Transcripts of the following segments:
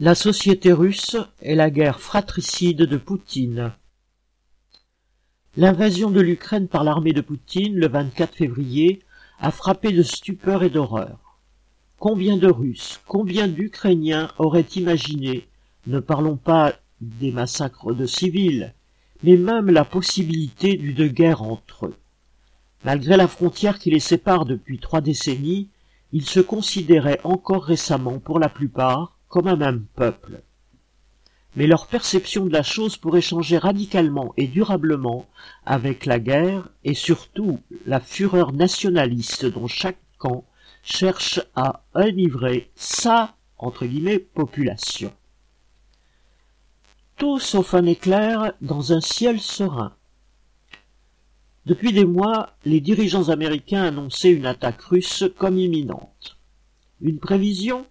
La société russe et la guerre fratricide de Poutine. L'invasion de l'Ukraine par l'armée de Poutine le 24 février a frappé de stupeur et d'horreur. Combien de Russes, combien d'Ukrainiens auraient imaginé, ne parlons pas des massacres de civils, mais même la possibilité d'une guerre entre eux. Malgré la frontière qui les sépare depuis trois décennies, ils se considéraient encore récemment, pour la plupart, comme un même peuple. Mais leur perception de la chose pourrait changer radicalement et durablement avec la guerre et surtout la fureur nationaliste dont chaque camp cherche à enivrer sa population. Tout sauf un éclair dans un ciel serein. Depuis des mois, les dirigeants américains annonçaient une attaque russe comme imminente. Une prévision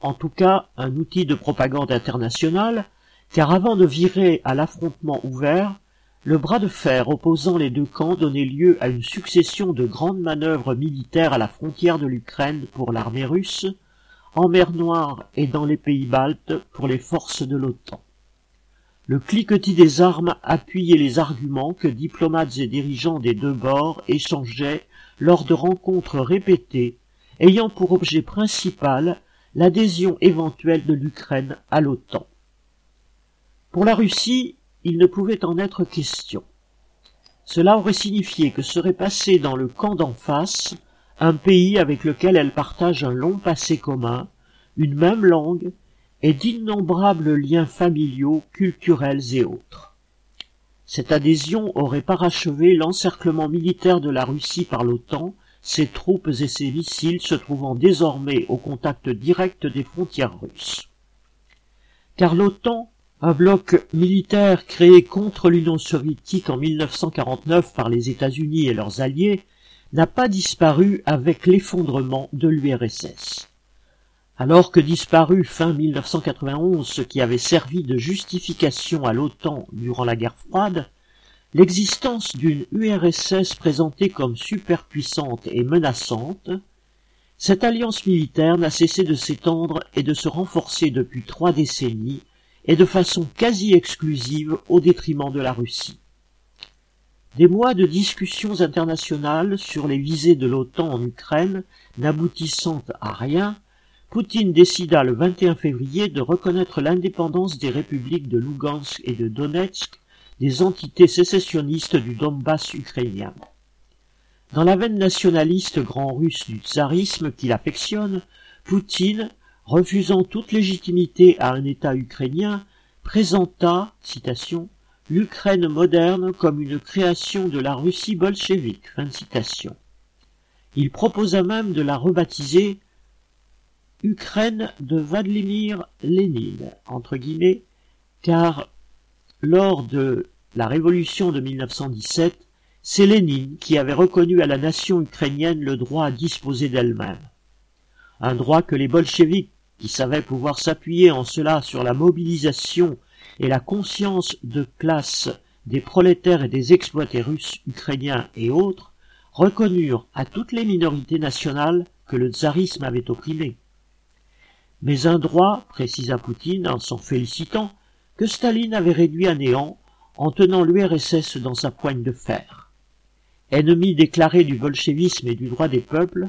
en tout cas un outil de propagande internationale, car avant de virer à l'affrontement ouvert, le bras de fer opposant les deux camps donnait lieu à une succession de grandes manœuvres militaires à la frontière de l'Ukraine pour l'armée russe, en mer Noire et dans les pays baltes pour les forces de l'OTAN. Le cliquetis des armes appuyait les arguments que diplomates et dirigeants des deux bords échangeaient lors de rencontres répétées ayant pour objet principal l'adhésion éventuelle de l'Ukraine à l'OTAN. Pour la Russie, il ne pouvait en être question. Cela aurait signifié que serait passé dans le camp d'en face un pays avec lequel elle partage un long passé commun, une même langue et d'innombrables liens familiaux, culturels et autres. Cette adhésion aurait parachevé l'encerclement militaire de la Russie par l'OTAN ses troupes et ses missiles se trouvant désormais au contact direct des frontières russes. Car l'OTAN, un bloc militaire créé contre l'Union soviétique en 1949 par les États-Unis et leurs alliés, n'a pas disparu avec l'effondrement de l'URSS. Alors que disparut fin 1991 ce qui avait servi de justification à l'OTAN durant la guerre froide, L'existence d'une URSS présentée comme superpuissante et menaçante, cette alliance militaire n'a cessé de s'étendre et de se renforcer depuis trois décennies et de façon quasi exclusive au détriment de la Russie. Des mois de discussions internationales sur les visées de l'OTAN en Ukraine n'aboutissant à rien, Poutine décida le 21 février de reconnaître l'indépendance des républiques de Lugansk et de Donetsk des entités sécessionnistes du Donbass ukrainien. Dans la veine nationaliste grand russe du tsarisme qu'il affectionne, Poutine, refusant toute légitimité à un État ukrainien, présenta, citation, l'Ukraine moderne comme une création de la Russie bolchevique. Il proposa même de la rebaptiser Ukraine de Vladimir Lénine, entre guillemets, car lors de la révolution de 1917, c'est Lénine qui avait reconnu à la nation ukrainienne le droit à disposer d'elle-même. Un droit que les bolcheviks, qui savaient pouvoir s'appuyer en cela sur la mobilisation et la conscience de classe des prolétaires et des exploités russes, ukrainiens et autres, reconnurent à toutes les minorités nationales que le tsarisme avait opprimé. Mais un droit, précisa Poutine en s'en félicitant, que Staline avait réduit à néant en tenant l'URSS dans sa poigne de fer. Ennemi déclaré du bolchevisme et du droit des peuples,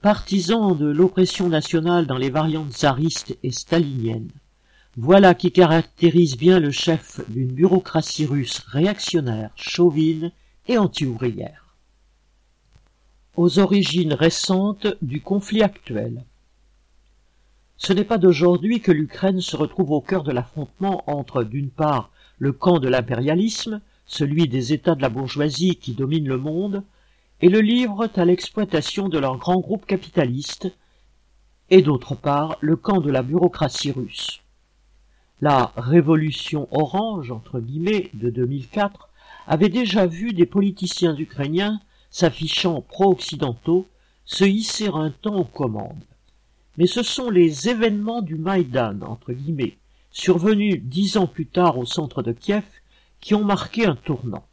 partisan de l'oppression nationale dans les variantes tsaristes et staliniennes, voilà qui caractérise bien le chef d'une bureaucratie russe réactionnaire, chauvine et anti-ouvrière. Aux origines récentes du conflit actuel. Ce n'est pas d'aujourd'hui que l'Ukraine se retrouve au cœur de l'affrontement entre, d'une part, le camp de l'impérialisme, celui des États de la bourgeoisie qui dominent le monde, et le livrent à l'exploitation de leurs grands groupes capitalistes, et d'autre part le camp de la bureaucratie russe. La révolution orange, entre guillemets, de 2004 avait déjà vu des politiciens ukrainiens s'affichant pro-occidentaux se hisser un temps aux commandes mais ce sont les événements du Maïdan, entre guillemets, survenus dix ans plus tard au centre de Kiev, qui ont marqué un tournant.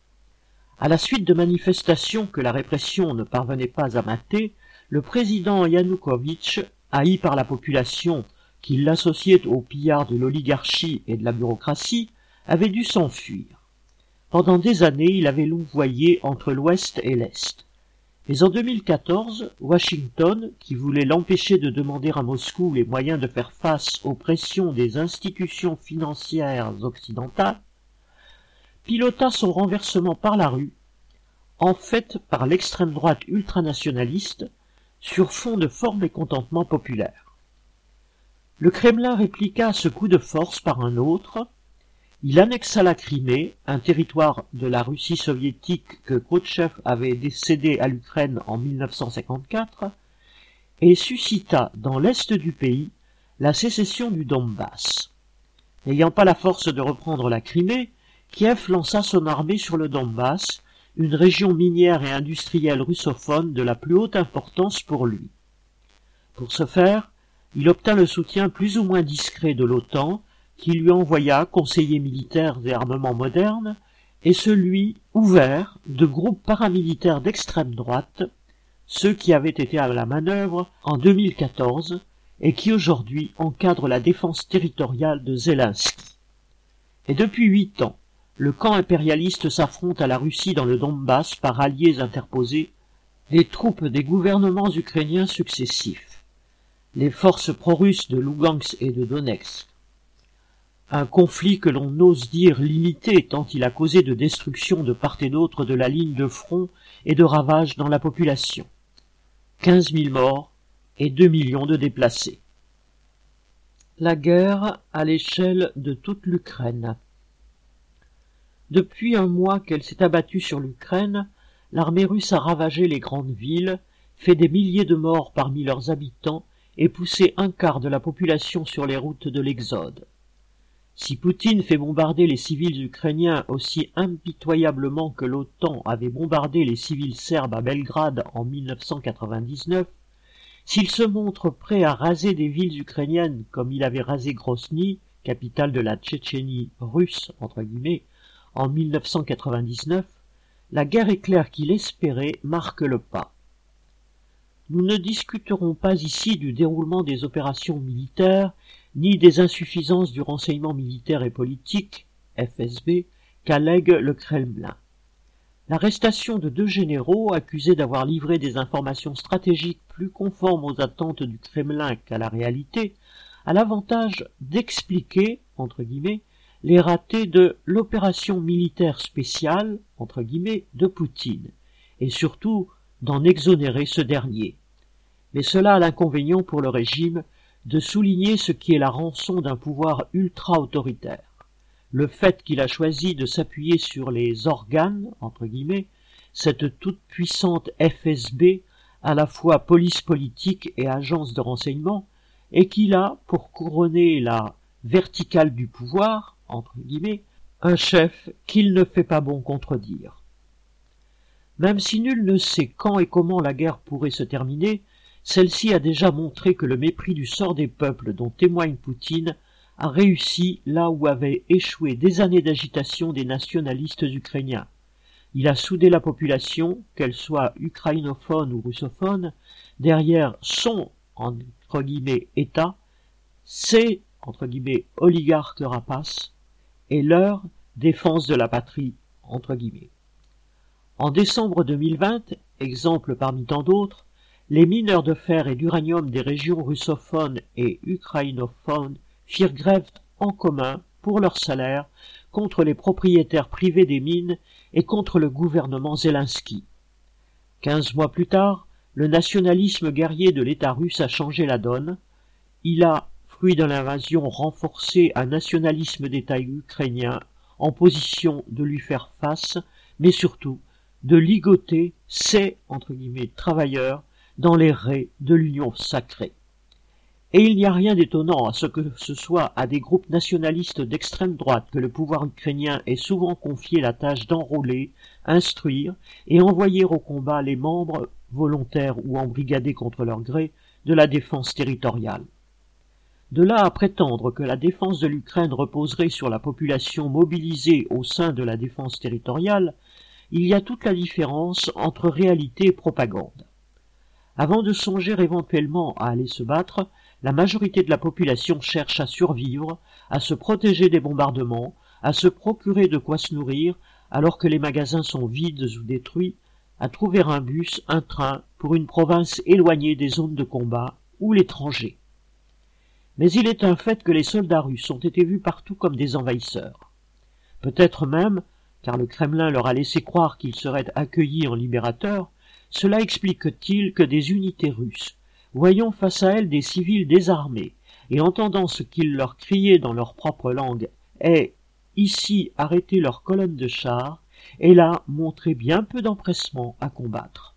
À la suite de manifestations que la répression ne parvenait pas à mater, le président Yanukovych, haï par la population qui l'associait au pillard de l'oligarchie et de la bureaucratie, avait dû s'enfuir. Pendant des années, il avait louvoyé entre l'Ouest et l'Est. Mais en 2014, Washington, qui voulait l'empêcher de demander à Moscou les moyens de faire face aux pressions des institutions financières occidentales, pilota son renversement par la rue, en fait par l'extrême droite ultranationaliste, sur fond de fort mécontentement populaire. Le Kremlin répliqua ce coup de force par un autre, il annexa la Crimée, un territoire de la Russie soviétique que Khrouchtchev avait cédé à l'Ukraine en 1954, et suscita dans l'est du pays la sécession du Donbass. N'ayant pas la force de reprendre la Crimée, Kiev lança son armée sur le Donbass, une région minière et industrielle russophone de la plus haute importance pour lui. Pour ce faire, il obtint le soutien plus ou moins discret de l'OTAN, qui lui envoya conseillers militaires et armements modernes, et celui ouvert de groupes paramilitaires d'extrême droite, ceux qui avaient été à la manœuvre en 2014 et qui aujourd'hui encadrent la défense territoriale de Zelensky. Et depuis huit ans, le camp impérialiste s'affronte à la Russie dans le Donbass par alliés interposés, les troupes des gouvernements ukrainiens successifs, les forces pro-russes de Lugansk et de Donetsk, un conflit que l'on ose dire limité tant il a causé de destruction de part et d'autre de la ligne de front et de ravages dans la population. Quinze mille morts et deux millions de déplacés. La guerre à l'échelle de toute l'Ukraine. Depuis un mois qu'elle s'est abattue sur l'Ukraine, l'armée russe a ravagé les grandes villes, fait des milliers de morts parmi leurs habitants et poussé un quart de la population sur les routes de l'exode. Si Poutine fait bombarder les civils ukrainiens aussi impitoyablement que l'OTAN avait bombardé les civils serbes à Belgrade en 1999, s'il se montre prêt à raser des villes ukrainiennes comme il avait rasé Grozny, capitale de la Tchétchénie russe, entre guillemets, en 1999, la guerre éclair qu'il espérait marque le pas. Nous ne discuterons pas ici du déroulement des opérations militaires ni des insuffisances du renseignement militaire et politique, FSB, qu'allègue le Kremlin. L'arrestation de deux généraux accusés d'avoir livré des informations stratégiques plus conformes aux attentes du Kremlin qu'à la réalité a l'avantage d'expliquer, entre guillemets, les ratés de l'opération militaire spéciale, entre guillemets, de Poutine, et surtout d'en exonérer ce dernier. Mais cela a l'inconvénient pour le régime de souligner ce qui est la rançon d'un pouvoir ultra-autoritaire. Le fait qu'il a choisi de s'appuyer sur les organes, entre guillemets, cette toute puissante FSB, à la fois police politique et agence de renseignement, et qu'il a, pour couronner la verticale du pouvoir, entre guillemets, un chef qu'il ne fait pas bon contredire. Même si nul ne sait quand et comment la guerre pourrait se terminer, celle-ci a déjà montré que le mépris du sort des peuples dont témoigne Poutine a réussi là où avaient échoué des années d'agitation des nationalistes ukrainiens. Il a soudé la population, qu'elle soit ukrainophone ou russophone, derrière son entre guillemets État, ses entre guillemets oligarques rapaces et leur défense de la patrie entre guillemets. En décembre 2020, exemple parmi tant d'autres, les mineurs de fer et d'uranium des régions russophones et ukrainophones firent grève en commun pour leur salaire contre les propriétaires privés des mines et contre le gouvernement Zelensky. Quinze mois plus tard, le nationalisme guerrier de l'État russe a changé la donne. Il a, fruit de l'invasion, renforcé un nationalisme d'État ukrainien en position de lui faire face, mais surtout de ligoter ses entre guillemets travailleurs dans les raies de l'Union sacrée. Et il n'y a rien d'étonnant à ce que ce soit à des groupes nationalistes d'extrême droite que le pouvoir ukrainien ait souvent confié la tâche d'enrôler, instruire et envoyer au combat les membres, volontaires ou embrigadés contre leur gré, de la défense territoriale. De là à prétendre que la défense de l'Ukraine reposerait sur la population mobilisée au sein de la défense territoriale, il y a toute la différence entre réalité et propagande. Avant de songer éventuellement à aller se battre, la majorité de la population cherche à survivre, à se protéger des bombardements, à se procurer de quoi se nourrir, alors que les magasins sont vides ou détruits, à trouver un bus, un train, pour une province éloignée des zones de combat, ou l'étranger. Mais il est un fait que les soldats russes ont été vus partout comme des envahisseurs. Peut-être même, car le Kremlin leur a laissé croire qu'ils seraient accueillis en libérateurs, cela explique-t-il que des unités russes, voyant face à elles des civils désarmés, et entendant ce qu'ils leur criaient dans leur propre langue, aient ici arrêté leur colonne de chars, et là montré bien peu d'empressement à combattre.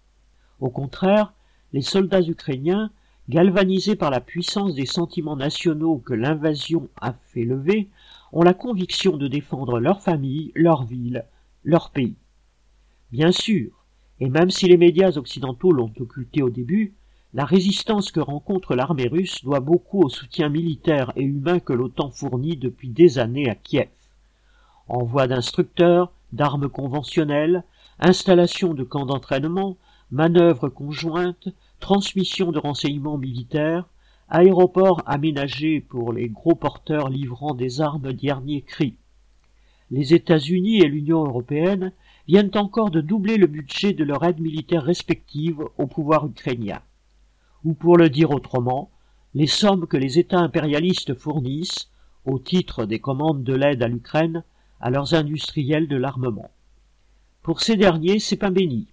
Au contraire, les soldats ukrainiens, galvanisés par la puissance des sentiments nationaux que l'invasion a fait lever, ont la conviction de défendre leur famille, leur ville, leur pays. Bien sûr, et même si les médias occidentaux l'ont occulté au début, la résistance que rencontre l'armée russe doit beaucoup au soutien militaire et humain que l'OTAN fournit depuis des années à Kiev. Envoi d'instructeurs, d'armes conventionnelles, installation de camps d'entraînement, manœuvres conjointes, transmission de renseignements militaires, aéroports aménagés pour les gros porteurs livrant des armes dernier cri. Les États-Unis et l'Union européenne viennent encore de doubler le budget de leur aide militaire respective au pouvoir ukrainien. Ou pour le dire autrement, les sommes que les États impérialistes fournissent, au titre des commandes de l'aide à l'Ukraine, à leurs industriels de l'armement. Pour ces derniers, c'est pas béni.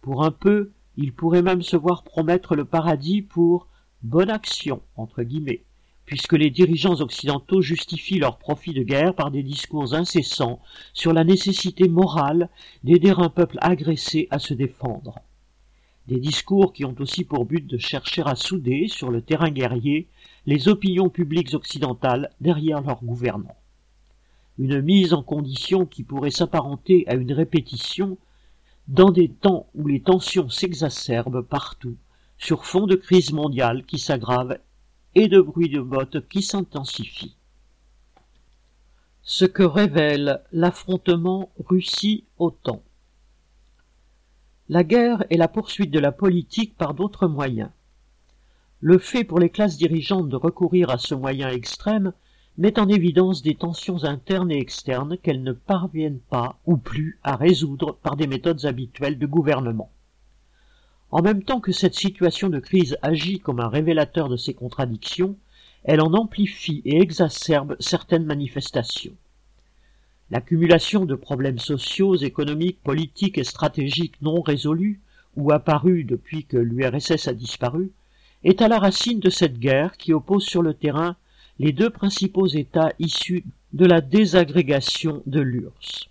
Pour un peu, ils pourraient même se voir promettre le paradis pour bonne action, entre guillemets, puisque les dirigeants occidentaux justifient leur profit de guerre par des discours incessants sur la nécessité morale d'aider un peuple agressé à se défendre. Des discours qui ont aussi pour but de chercher à souder, sur le terrain guerrier, les opinions publiques occidentales derrière leurs gouvernants. Une mise en condition qui pourrait s'apparenter à une répétition dans des temps où les tensions s'exacerbent partout, sur fond de crise mondiale qui s'aggrave et de bruit de bottes qui s'intensifie. Ce que révèle l'affrontement Russie-OTAN. La guerre est la poursuite de la politique par d'autres moyens. Le fait pour les classes dirigeantes de recourir à ce moyen extrême met en évidence des tensions internes et externes qu'elles ne parviennent pas ou plus à résoudre par des méthodes habituelles de gouvernement. En même temps que cette situation de crise agit comme un révélateur de ces contradictions, elle en amplifie et exacerbe certaines manifestations. L'accumulation de problèmes sociaux, économiques, politiques et stratégiques non résolus, ou apparus depuis que l'URSS a disparu, est à la racine de cette guerre qui oppose sur le terrain les deux principaux États issus de la désagrégation de l'URSS.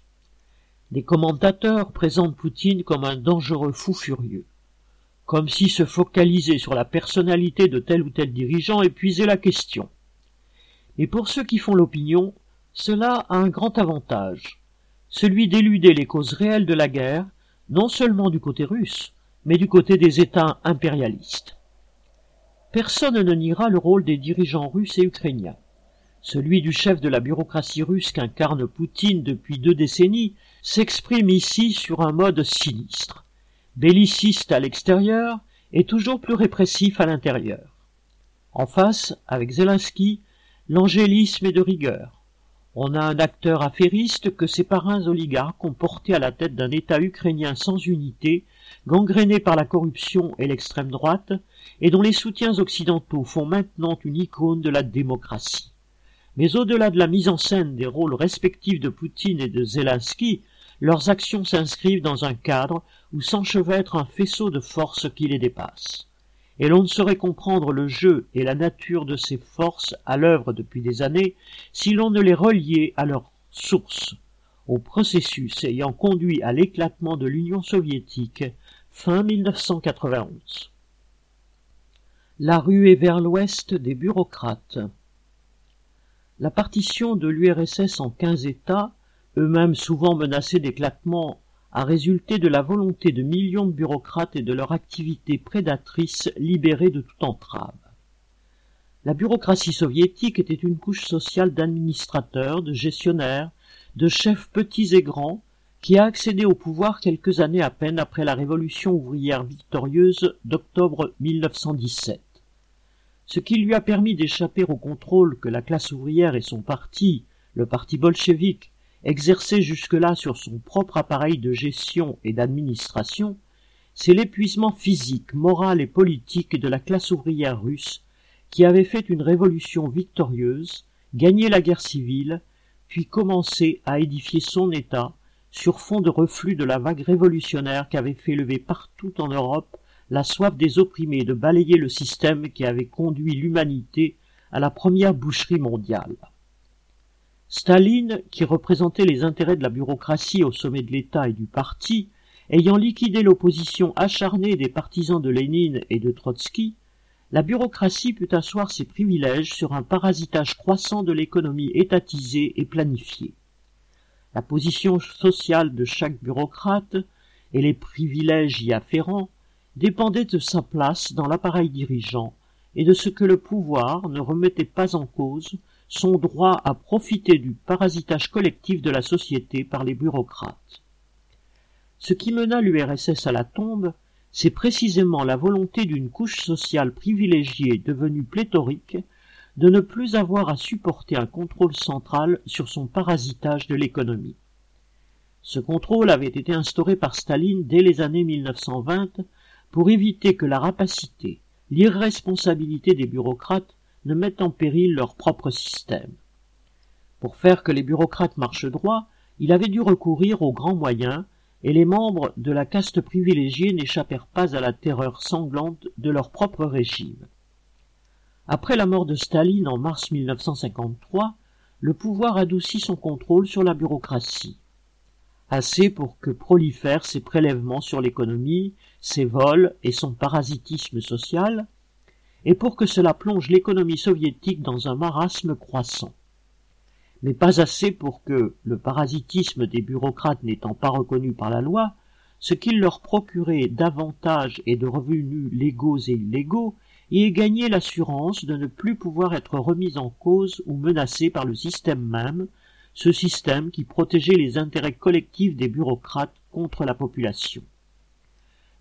Les commentateurs présentent Poutine comme un dangereux fou furieux, comme si se focaliser sur la personnalité de tel ou tel dirigeant épuisait la question. Et pour ceux qui font l'opinion, cela a un grand avantage, celui d'éluder les causes réelles de la guerre, non seulement du côté russe, mais du côté des États impérialistes. Personne ne niera le rôle des dirigeants russes et ukrainiens. Celui du chef de la bureaucratie russe qu'incarne Poutine depuis deux décennies s'exprime ici sur un mode sinistre, belliciste à l'extérieur et toujours plus répressif à l'intérieur. En face, avec Zelensky, l'angélisme est de rigueur. On a un acteur affairiste que ses parrains oligarques ont porté à la tête d'un État ukrainien sans unité, gangréné par la corruption et l'extrême droite, et dont les soutiens occidentaux font maintenant une icône de la démocratie. Mais au-delà de la mise en scène des rôles respectifs de Poutine et de Zelensky, leurs actions s'inscrivent dans un cadre où s'enchevêtre un faisceau de forces qui les dépasse. Et l'on ne saurait comprendre le jeu et la nature de ces forces à l'œuvre depuis des années si l'on ne les reliait à leur source, au processus ayant conduit à l'éclatement de l'Union soviétique fin 1991 la ruée vers l'ouest des bureaucrates. La partition de l'URSS en quinze États, eux-mêmes souvent menacés d'éclatement, a résulté de la volonté de millions de bureaucrates et de leur activité prédatrice libérée de toute entrave. La bureaucratie soviétique était une couche sociale d'administrateurs, de gestionnaires, de chefs petits et grands, qui a accédé au pouvoir quelques années à peine après la révolution ouvrière victorieuse d'octobre 1917. ce qui lui a permis d'échapper au contrôle que la classe ouvrière et son parti, le parti bolchevique, exerçaient jusque-là sur son propre appareil de gestion et d'administration, c'est l'épuisement physique, moral et politique de la classe ouvrière russe qui avait fait une révolution victorieuse, gagné la guerre civile, puis commencé à édifier son État sur fond de reflux de la vague révolutionnaire qu'avait fait lever partout en Europe la soif des opprimés de balayer le système qui avait conduit l'humanité à la première boucherie mondiale. Staline, qui représentait les intérêts de la bureaucratie au sommet de l'État et du parti, ayant liquidé l'opposition acharnée des partisans de Lénine et de Trotsky, la bureaucratie put asseoir ses privilèges sur un parasitage croissant de l'économie étatisée et planifiée. La position sociale de chaque bureaucrate et les privilèges y afférents dépendaient de sa place dans l'appareil dirigeant et de ce que le pouvoir ne remettait pas en cause son droit à profiter du parasitage collectif de la société par les bureaucrates. Ce qui mena l'URSS à la tombe, c'est précisément la volonté d'une couche sociale privilégiée devenue pléthorique de ne plus avoir à supporter un contrôle central sur son parasitage de l'économie. Ce contrôle avait été instauré par Staline dès les années 1920 pour éviter que la rapacité, l'irresponsabilité des bureaucrates ne mettent en péril leur propre système. Pour faire que les bureaucrates marchent droit, il avait dû recourir aux grands moyens et les membres de la caste privilégiée n'échappèrent pas à la terreur sanglante de leur propre régime. Après la mort de Staline en mars 1953, le pouvoir adoucit son contrôle sur la bureaucratie. Assez pour que prolifèrent ses prélèvements sur l'économie, ses vols et son parasitisme social, et pour que cela plonge l'économie soviétique dans un marasme croissant mais pas assez pour que, le parasitisme des bureaucrates n'étant pas reconnu par la loi, ce qu'il leur procurait d'avantages et de revenus légaux et illégaux y ait gagné l'assurance de ne plus pouvoir être remis en cause ou menacé par le système même, ce système qui protégeait les intérêts collectifs des bureaucrates contre la population.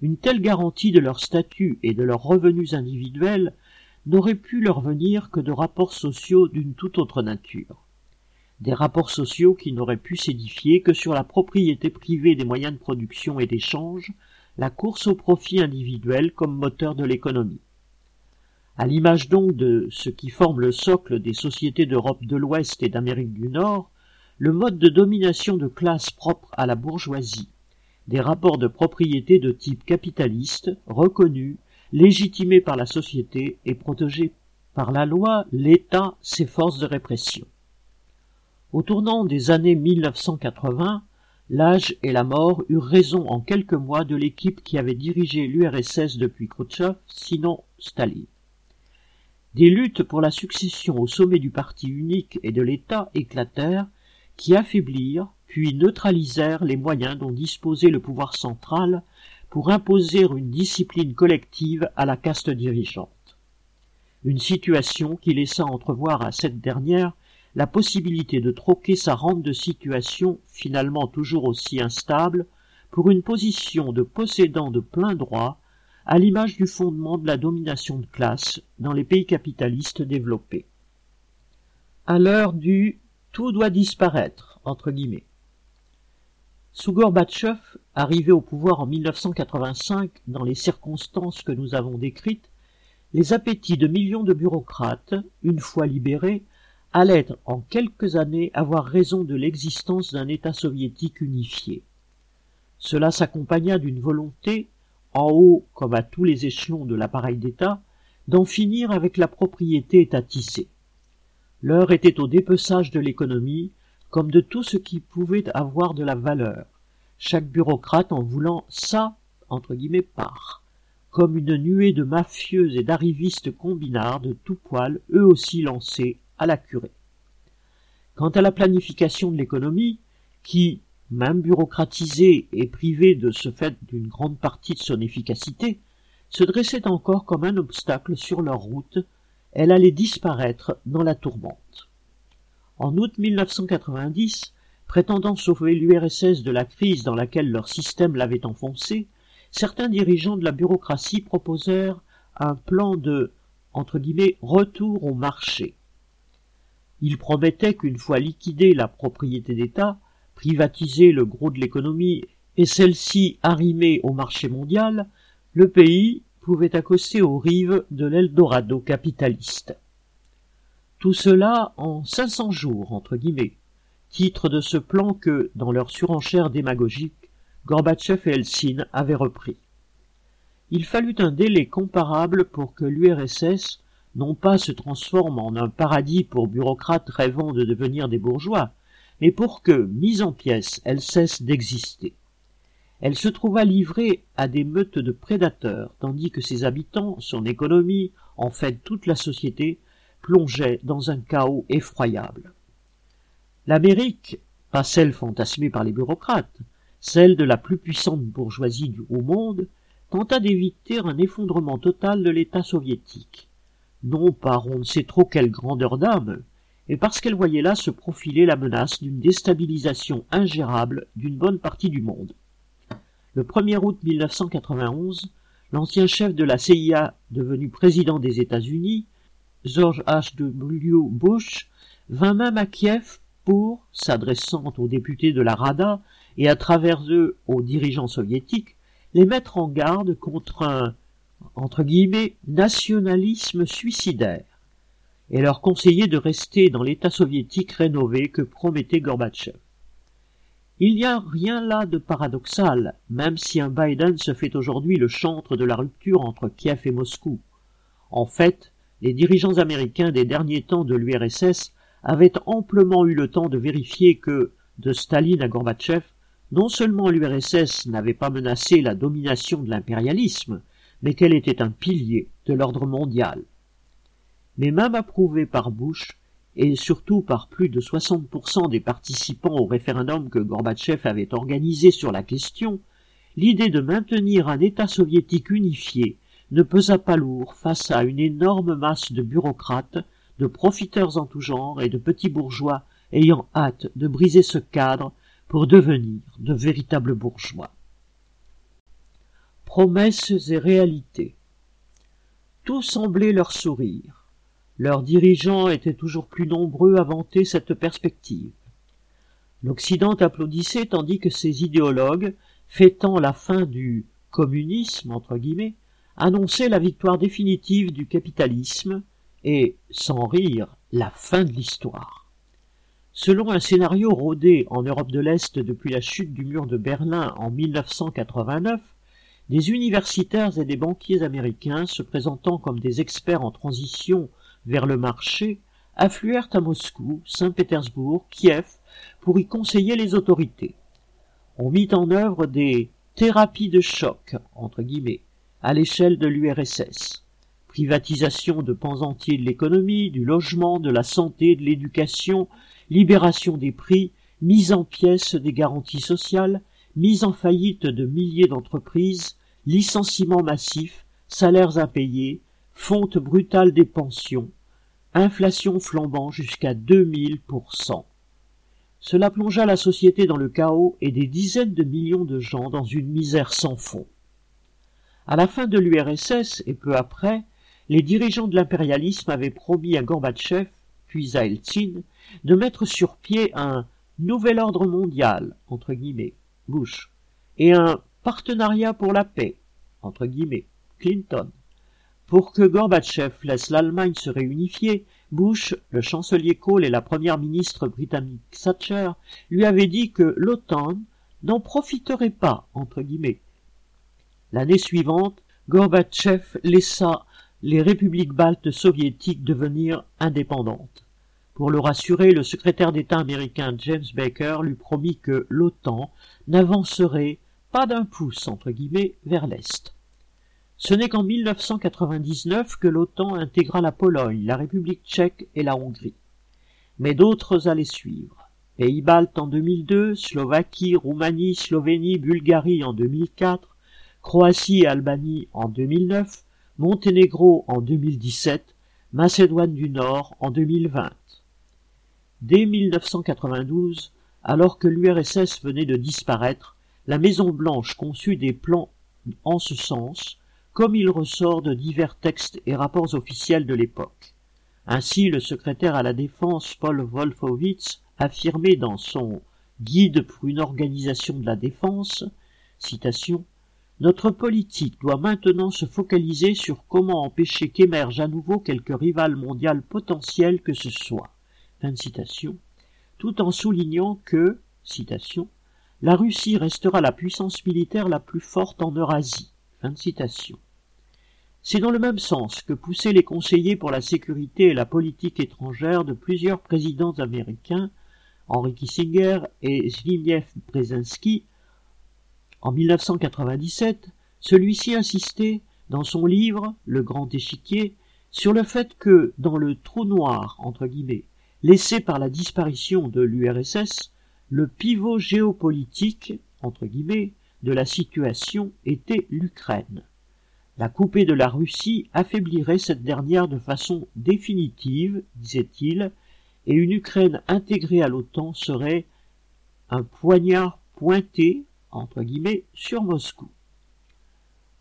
Une telle garantie de leur statut et de leurs revenus individuels n'aurait pu leur venir que de rapports sociaux d'une toute autre nature des rapports sociaux qui n'auraient pu s'édifier que sur la propriété privée des moyens de production et d'échange, la course au profit individuel comme moteur de l'économie. À l'image donc de ce qui forme le socle des sociétés d'Europe de l'Ouest et d'Amérique du Nord, le mode de domination de classe propre à la bourgeoisie, des rapports de propriété de type capitaliste, reconnus, légitimés par la société et protégés par la loi, l'État, ses forces de répression. Au tournant des années 1980, l'âge et la mort eurent raison en quelques mois de l'équipe qui avait dirigé l'URSS depuis Khrouchtchev, sinon Staline. Des luttes pour la succession au sommet du parti unique et de l'État éclatèrent, qui affaiblirent puis neutralisèrent les moyens dont disposait le pouvoir central pour imposer une discipline collective à la caste dirigeante. Une situation qui laissa entrevoir à cette dernière la possibilité de troquer sa rente de situation, finalement toujours aussi instable, pour une position de possédant de plein droit, à l'image du fondement de la domination de classe dans les pays capitalistes développés. À l'heure du tout doit disparaître, entre guillemets. Sous Gorbatchev, arrivé au pouvoir en 1985 dans les circonstances que nous avons décrites, les appétits de millions de bureaucrates, une fois libérés, allait en quelques années avoir raison de l'existence d'un État soviétique unifié. Cela s'accompagna d'une volonté, en haut comme à tous les échelons de l'appareil d'État, d'en finir avec la propriété étatisée. L'heure était au dépeçage de l'économie, comme de tout ce qui pouvait avoir de la valeur, chaque bureaucrate en voulant ça, entre guillemets, part, comme une nuée de mafieux et d'arrivistes combinards de tout poil, eux aussi lancés à la curée. Quant à la planification de l'économie, qui, même bureaucratisée et privée de ce fait d'une grande partie de son efficacité, se dressait encore comme un obstacle sur leur route, elle allait disparaître dans la tourmente. En août 1990, prétendant sauver l'URSS de la crise dans laquelle leur système l'avait enfoncé, certains dirigeants de la bureaucratie proposèrent un plan de entre guillemets, retour au marché. Il promettait qu'une fois liquidée la propriété d'État, privatisé le gros de l'économie et celle-ci arrimée au marché mondial, le pays pouvait accoster aux rives de l'Eldorado capitaliste. Tout cela en cinq cents jours, entre guillemets, titre de ce plan que, dans leur surenchère démagogique, Gorbatchev et Helsinki avaient repris. Il fallut un délai comparable pour que l'URSS non pas se transforme en un paradis pour bureaucrates rêvant de devenir des bourgeois, mais pour que, mise en pièces, elle cesse d'exister. Elle se trouva livrée à des meutes de prédateurs, tandis que ses habitants, son économie, en fait toute la société, plongeaient dans un chaos effroyable. L'Amérique, pas celle fantasmée par les bureaucrates, celle de la plus puissante bourgeoisie du haut monde, tenta d'éviter un effondrement total de l'État soviétique. Non par on ne sait trop quelle grandeur d'âme, mais parce qu'elle voyait là se profiler la menace d'une déstabilisation ingérable d'une bonne partie du monde. Le 1er août 1991, l'ancien chef de la CIA, devenu président des États-Unis, George H.W. Bush, vint même à Kiev pour, s'adressant aux députés de la Rada et à travers eux aux dirigeants soviétiques, les mettre en garde contre un entre guillemets nationalisme suicidaire et leur conseiller de rester dans l'État soviétique rénové que promettait Gorbatchev. Il n'y a rien là de paradoxal, même si un Biden se fait aujourd'hui le chantre de la rupture entre Kiev et Moscou. En fait, les dirigeants américains des derniers temps de l'URSS avaient amplement eu le temps de vérifier que, de Staline à Gorbatchev, non seulement l'URSS n'avait pas menacé la domination de l'impérialisme, mais qu'elle était un pilier de l'ordre mondial. Mais même approuvé par Bush, et surtout par plus de 60% des participants au référendum que Gorbatchev avait organisé sur la question, l'idée de maintenir un État soviétique unifié ne pesa pas lourd face à une énorme masse de bureaucrates, de profiteurs en tout genre et de petits bourgeois ayant hâte de briser ce cadre pour devenir de véritables bourgeois. Promesses et réalités. Tout semblait leur sourire. Leurs dirigeants étaient toujours plus nombreux à vanter cette perspective. L'Occident applaudissait tandis que ses idéologues, fêtant la fin du communisme, entre guillemets, annonçaient la victoire définitive du capitalisme et, sans rire, la fin de l'histoire. Selon un scénario rodé en Europe de l'Est depuis la chute du mur de Berlin en 1989, des universitaires et des banquiers américains se présentant comme des experts en transition vers le marché affluèrent à Moscou, Saint-Pétersbourg, Kiev, pour y conseiller les autorités. On mit en œuvre des thérapies de choc, entre guillemets, à l'échelle de l'URSS. Privatisation de pans entiers de l'économie, du logement, de la santé, de l'éducation, libération des prix, mise en pièces des garanties sociales, mise en faillite de milliers d'entreprises, licenciements massifs, salaires impayés, fonte brutale des pensions, inflation flambant jusqu'à 2000%. Cela plongea la société dans le chaos et des dizaines de millions de gens dans une misère sans fond. À la fin de l'URSS et peu après, les dirigeants de l'impérialisme avaient promis à Gorbatchev, puis à Eltsine, de mettre sur pied un nouvel ordre mondial, entre guillemets, Bush, et un partenariat pour la paix, entre guillemets, Clinton. Pour que Gorbatchev laisse l'Allemagne se réunifier, Bush, le chancelier Kohl et la première ministre britannique Thatcher lui avaient dit que l'OTAN n'en profiterait pas, entre guillemets. L'année suivante, Gorbatchev laissa les républiques baltes soviétiques devenir indépendantes. Pour le rassurer, le secrétaire d'État américain James Baker lui promit que l'OTAN n'avancerait pas d'un pouce, entre guillemets, vers l'Est. Ce n'est qu'en 1999 que l'OTAN intégra la Pologne, la République tchèque et la Hongrie. Mais d'autres allaient suivre. Pays-Baltes en 2002, Slovaquie, Roumanie, Slovénie, Bulgarie en 2004, Croatie et Albanie en 2009, Monténégro en 2017, Macédoine du Nord en 2020. Dès 1992, alors que l'URSS venait de disparaître, la Maison Blanche conçut des plans en ce sens comme il ressort de divers textes et rapports officiels de l'époque. Ainsi, le secrétaire à la défense Paul Wolfowitz affirmait dans son Guide pour une organisation de la défense, citation, Notre politique doit maintenant se focaliser sur comment empêcher qu'émerge à nouveau quelque rival mondial potentiel que ce soit. Tout en soulignant que, la Russie restera la puissance militaire la plus forte en Eurasie. C'est dans le même sens que poussaient les conseillers pour la sécurité et la politique étrangère de plusieurs présidents américains Henry Kissinger et Zbigniew Brzezinski, en 1997, celui-ci insistait, dans son livre Le Grand Échiquier, sur le fait que, dans le trou noir, entre guillemets, laissé par la disparition de l'URSS, le pivot géopolitique, entre guillemets, de la situation était l'Ukraine. La coupée de la Russie affaiblirait cette dernière de façon définitive, disait-il, et une Ukraine intégrée à l'OTAN serait un poignard pointé, entre guillemets, sur Moscou.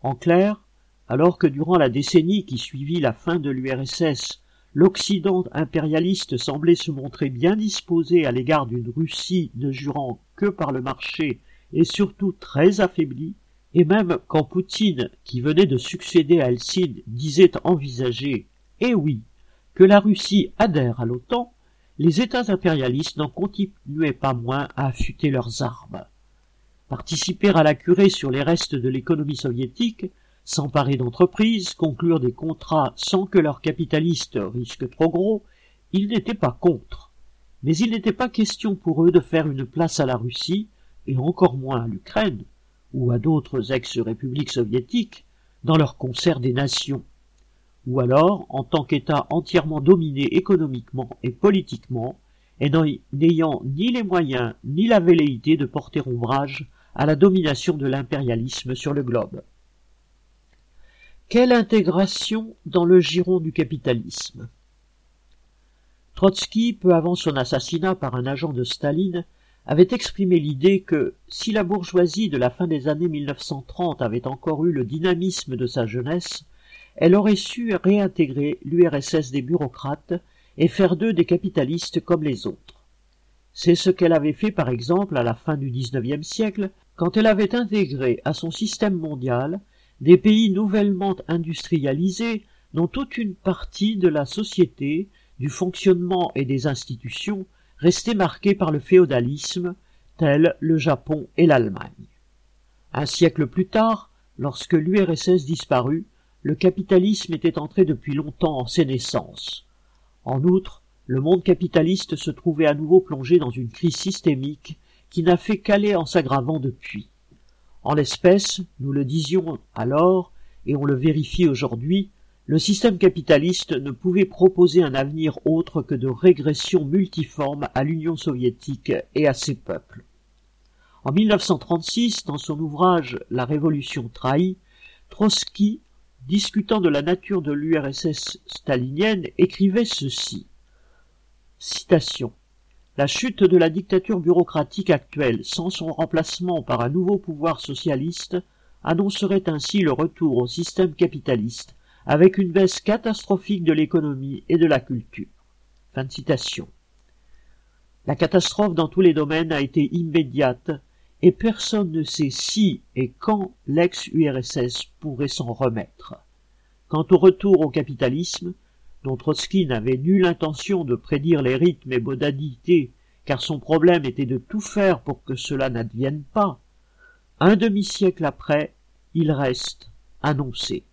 En clair, alors que durant la décennie qui suivit la fin de l'URSS, l'Occident impérialiste semblait se montrer bien disposé à l'égard d'une Russie ne jurant que par le marché et surtout très affaiblie, et même quand Poutine, qui venait de succéder à Helsinki, disait envisager, eh oui, que la Russie adhère à l'OTAN, les États impérialistes n'en continuaient pas moins à affûter leurs armes. Participer à la curée sur les restes de l'économie soviétique, s'emparer d'entreprises, conclure des contrats sans que leurs capitalistes risquent trop gros, ils n'étaient pas contre. Mais il n'était pas question pour eux de faire une place à la Russie, et encore moins à l'Ukraine, ou à d'autres ex-républiques soviétiques, dans leur concert des nations ou alors en tant qu'État entièrement dominé économiquement et politiquement, et n'ayant ni les moyens ni la velléité de porter ombrage à la domination de l'impérialisme sur le globe. Quelle intégration dans le giron du capitalisme? Trotsky, peu avant son assassinat par un agent de Staline, avait exprimé l'idée que, si la bourgeoisie de la fin des années 1930 avait encore eu le dynamisme de sa jeunesse, elle aurait su réintégrer l'URSS des bureaucrates et faire d'eux des capitalistes comme les autres. C'est ce qu'elle avait fait par exemple à la fin du XIXe siècle, quand elle avait intégré à son système mondial des pays nouvellement industrialisés dont toute une partie de la société, du fonctionnement et des institutions restait marquée par le féodalisme, tels le Japon et l'Allemagne. Un siècle plus tard, lorsque l'URSS disparut, le capitalisme était entré depuis longtemps en sénescence. En outre, le monde capitaliste se trouvait à nouveau plongé dans une crise systémique qui n'a fait qu'aller en s'aggravant depuis. En l'espèce, nous le disions alors, et on le vérifie aujourd'hui, le système capitaliste ne pouvait proposer un avenir autre que de régression multiforme à l'Union soviétique et à ses peuples. En 1936, dans son ouvrage La Révolution trahie, Trotsky discutant de la nature de l'URSS stalinienne, écrivait ceci. Citation. La chute de la dictature bureaucratique actuelle, sans son remplacement par un nouveau pouvoir socialiste, annoncerait ainsi le retour au système capitaliste, avec une baisse catastrophique de l'économie et de la culture. La catastrophe dans tous les domaines a été immédiate, et personne ne sait si et quand l'ex-URSS pourrait s'en remettre. Quant au retour au capitalisme, dont Trotsky n'avait nulle intention de prédire les rythmes et modalités, car son problème était de tout faire pour que cela n'advienne pas, un demi-siècle après, il reste annoncé.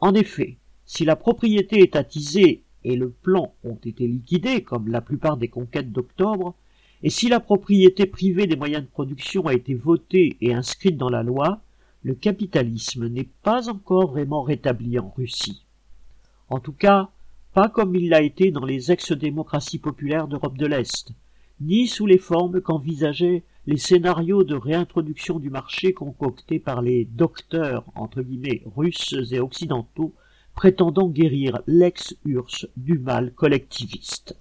En effet, si la propriété est attisée et le plan ont été liquidés, comme la plupart des conquêtes d'octobre, et si la propriété privée des moyens de production a été votée et inscrite dans la loi, le capitalisme n'est pas encore vraiment rétabli en Russie. En tout cas, pas comme il l'a été dans les ex-démocraties populaires d'Europe de l'Est, ni sous les formes qu'envisageaient les scénarios de réintroduction du marché concoctés par les docteurs entre guillemets russes et occidentaux prétendant guérir l'ex-URSS du mal collectiviste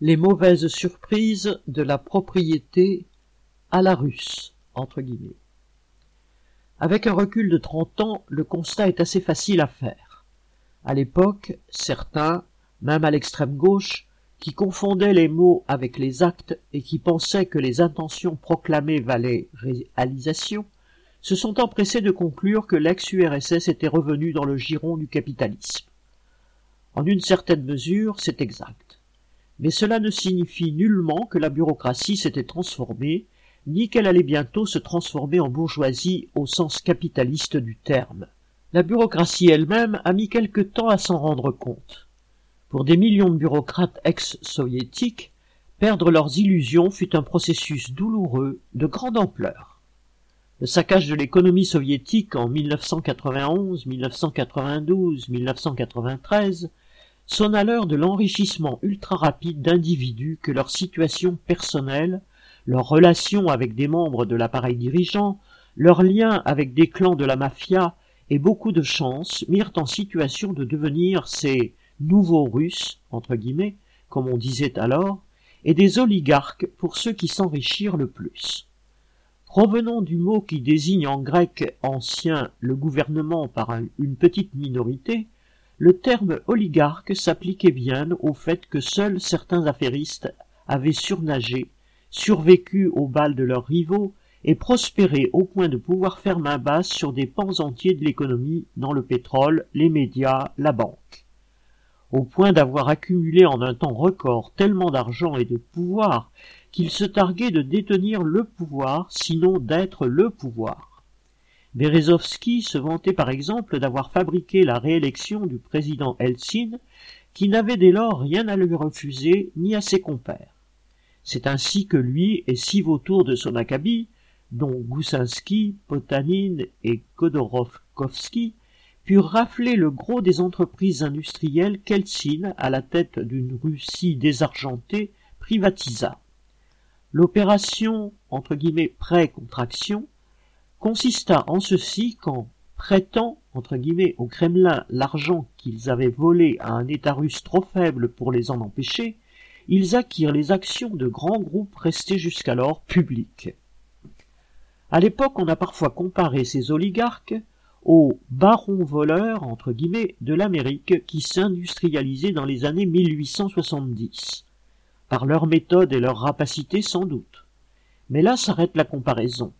les mauvaises surprises de la propriété à la russe, entre guillemets. Avec un recul de trente ans, le constat est assez facile à faire. À l'époque, certains, même à l'extrême gauche, qui confondaient les mots avec les actes et qui pensaient que les intentions proclamées valaient réalisation, se sont empressés de conclure que l'ex-URSS était revenu dans le giron du capitalisme. En une certaine mesure, c'est exact. Mais cela ne signifie nullement que la bureaucratie s'était transformée, ni qu'elle allait bientôt se transformer en bourgeoisie au sens capitaliste du terme. La bureaucratie elle-même a mis quelque temps à s'en rendre compte. Pour des millions de bureaucrates ex-soviétiques, perdre leurs illusions fut un processus douloureux de grande ampleur. Le saccage de l'économie soviétique en 1991, 1992, 1993 sonna l'heure de l'enrichissement ultra rapide d'individus que leur situation personnelle, leurs relations avec des membres de l'appareil dirigeant, leurs liens avec des clans de la mafia et beaucoup de chance mirent en situation de devenir ces nouveaux Russes, entre guillemets, comme on disait alors, et des oligarques pour ceux qui s'enrichirent le plus. Provenant du mot qui désigne en grec ancien le gouvernement par une petite minorité, le terme oligarque s'appliquait bien au fait que seuls certains affairistes avaient surnagé, survécu au bal de leurs rivaux et prospéré au point de pouvoir faire main basse sur des pans entiers de l'économie dans le pétrole, les médias, la banque au point d'avoir accumulé en un temps record tellement d'argent et de pouvoir qu'il se targuait de détenir le pouvoir, sinon d'être le pouvoir. Berezovski se vantait par exemple d'avoir fabriqué la réélection du président Helsin, qui n'avait dès lors rien à lui refuser ni à ses compères. C'est ainsi que lui et six vautours de son acabit, dont Goussinski, Potanin et Kodorovkovski, purent rafler le gros des entreprises industrielles qu'Eltsine, à la tête d'une Russie désargentée, privatisa. L'opération entre guillemets pré-contraction consista en ceci qu'en prêtant entre guillemets au Kremlin l'argent qu'ils avaient volé à un État russe trop faible pour les en empêcher, ils acquirent les actions de grands groupes restés jusqu'alors publics. À l'époque, on a parfois comparé ces oligarques aux barons voleurs entre guillemets de l'Amérique qui s'industrialisaient dans les années 1870. Par leur méthode et leur rapacité sans doute. Mais là s'arrête la comparaison.